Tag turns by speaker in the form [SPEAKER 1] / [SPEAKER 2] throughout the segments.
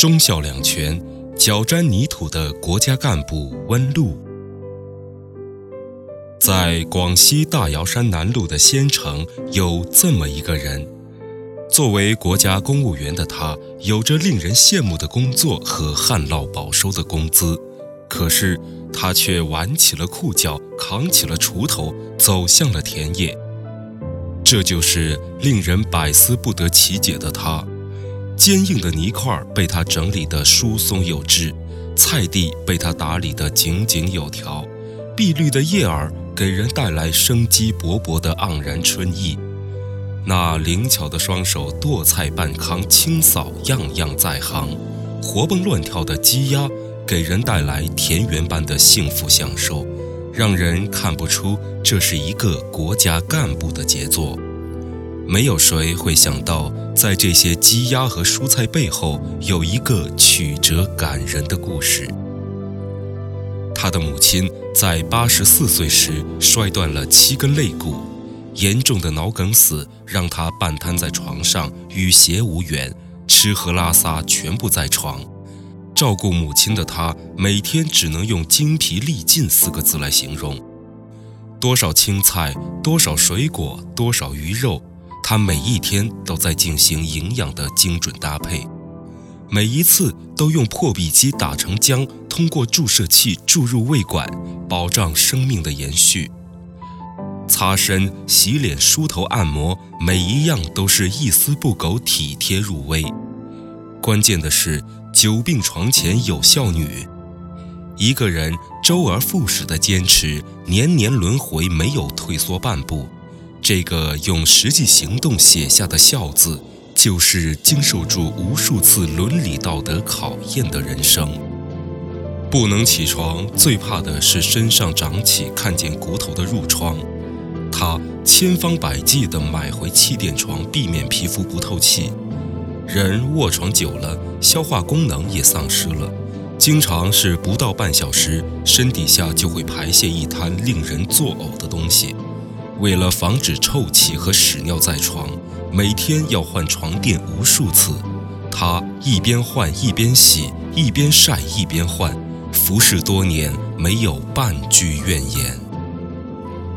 [SPEAKER 1] 忠孝两全、脚沾泥土的国家干部温禄。在广西大瑶山南麓的仙城，有这么一个人。作为国家公务员的他，有着令人羡慕的工作和旱涝保收的工资，可是他却挽起了裤脚，扛起了锄头，走向了田野。这就是令人百思不得其解的他。坚硬的泥块被他整理得疏松有致，菜地被他打理得井井有条，碧绿的叶儿给人带来生机勃勃的盎然春意。那灵巧的双手剁菜拌糠清扫样样在行，活蹦乱跳的鸡鸭给人带来田园般的幸福享受，让人看不出这是一个国家干部的杰作。没有谁会想到，在这些鸡鸭和蔬菜背后有一个曲折感人的故事。他的母亲在八十四岁时摔断了七根肋骨。严重的脑梗死让他半瘫在床上，与鞋无缘，吃喝拉撒全部在床。照顾母亲的他，每天只能用“精疲力尽”四个字来形容。多少青菜，多少水果，多少鱼肉，他每一天都在进行营养的精准搭配，每一次都用破壁机打成浆，通过注射器注入胃管，保障生命的延续。擦身、洗脸、梳头、按摩，每一样都是一丝不苟、体贴入微。关键的是，久病床前有孝女。一个人周而复始的坚持，年年轮回，没有退缩半步。这个用实际行动写下的“孝”字，就是经受住无数次伦理道德考验的人生。不能起床，最怕的是身上长起看见骨头的褥疮。他千方百计地买回气垫床，避免皮肤不透气。人卧床久了，消化功能也丧失了，经常是不到半小时，身底下就会排泄一滩令人作呕的东西。为了防止臭气和屎尿在床，每天要换床垫无数次。他一边换一边洗，一边晒一边换，服侍多年，没有半句怨言。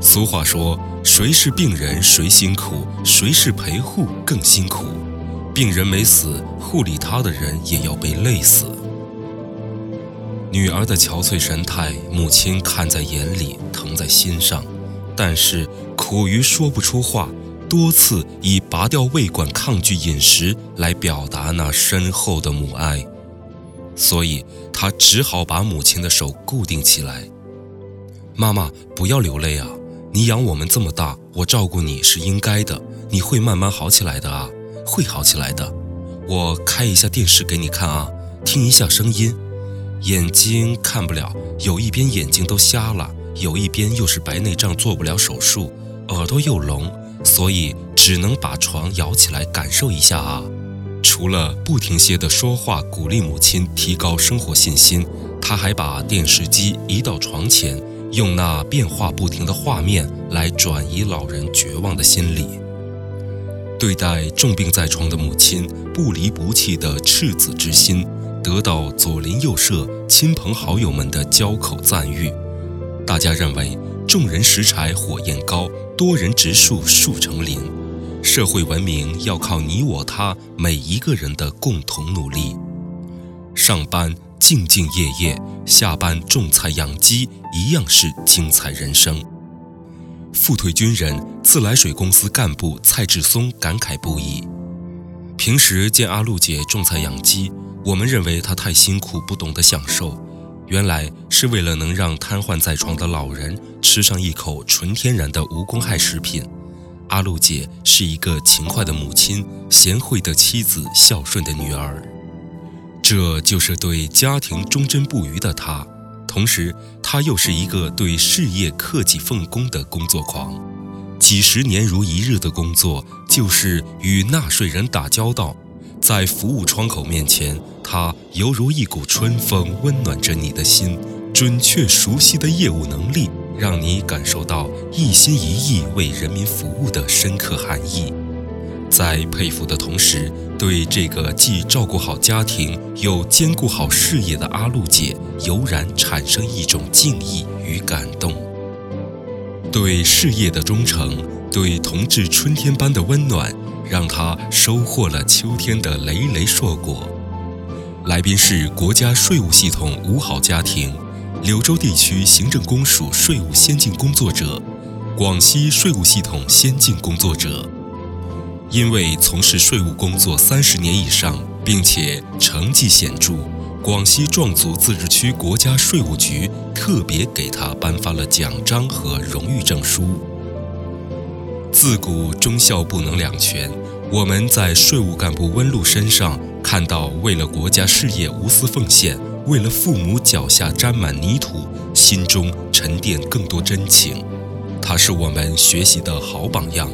[SPEAKER 1] 俗话说：“谁是病人谁辛苦，谁是陪护更辛苦。病人没死，护理他的人也要被累死。”女儿的憔悴神态，母亲看在眼里，疼在心上，但是苦于说不出话，多次以拔掉胃管、抗拒饮食来表达那深厚的母爱，所以他只好把母亲的手固定起来。妈妈，不要流泪啊！你养我们这么大，我照顾你是应该的。你会慢慢好起来的啊，会好起来的。我开一下电视给你看啊，听一下声音。眼睛看不了，有一边眼睛都瞎了，有一边又是白内障，做不了手术。耳朵又聋，所以只能把床摇起来感受一下啊。除了不停歇的说话鼓励母亲提高生活信心，他还把电视机移到床前。用那变化不停的画面来转移老人绝望的心理，对待重病在床的母亲不离不弃的赤子之心，得到左邻右舍、亲朋好友们的交口赞誉。大家认为，众人拾柴火焰高，多人植树树成林。社会文明要靠你我他每一个人的共同努力。上班。兢兢业业，下班种菜养鸡，一样是精彩人生。复退军人、自来水公司干部蔡志松感慨不已。平时见阿露姐种菜养鸡，我们认为她太辛苦，不懂得享受。原来是为了能让瘫痪在床的老人吃上一口纯天然的无公害食品。阿露姐是一个勤快的母亲，贤惠的妻子，孝顺的女儿。这就是对家庭忠贞不渝的她，同时她又是一个对事业克己奉公的工作狂。几十年如一日的工作，就是与纳税人打交道。在服务窗口面前，他犹如一股春风，温暖着你的心。准确熟悉的业务能力，让你感受到一心一意为人民服务的深刻含义。在佩服的同时，对这个既照顾好家庭又兼顾好事业的阿露姐，油然产生一种敬意与感动。对事业的忠诚，对同志春天般的温暖，让她收获了秋天的累累硕果。来宾是国家税务系统五好家庭，柳州地区行政公署税务先进工作者，广西税务系统先进工作者。因为从事税务工作三十年以上，并且成绩显著，广西壮族自治区国家税务局特别给他颁发了奖章和荣誉证书。自古忠孝不能两全，我们在税务干部温露身上看到为了国家事业无私奉献，为了父母脚下沾满泥土，心中沉淀更多真情。他是我们学习的好榜样。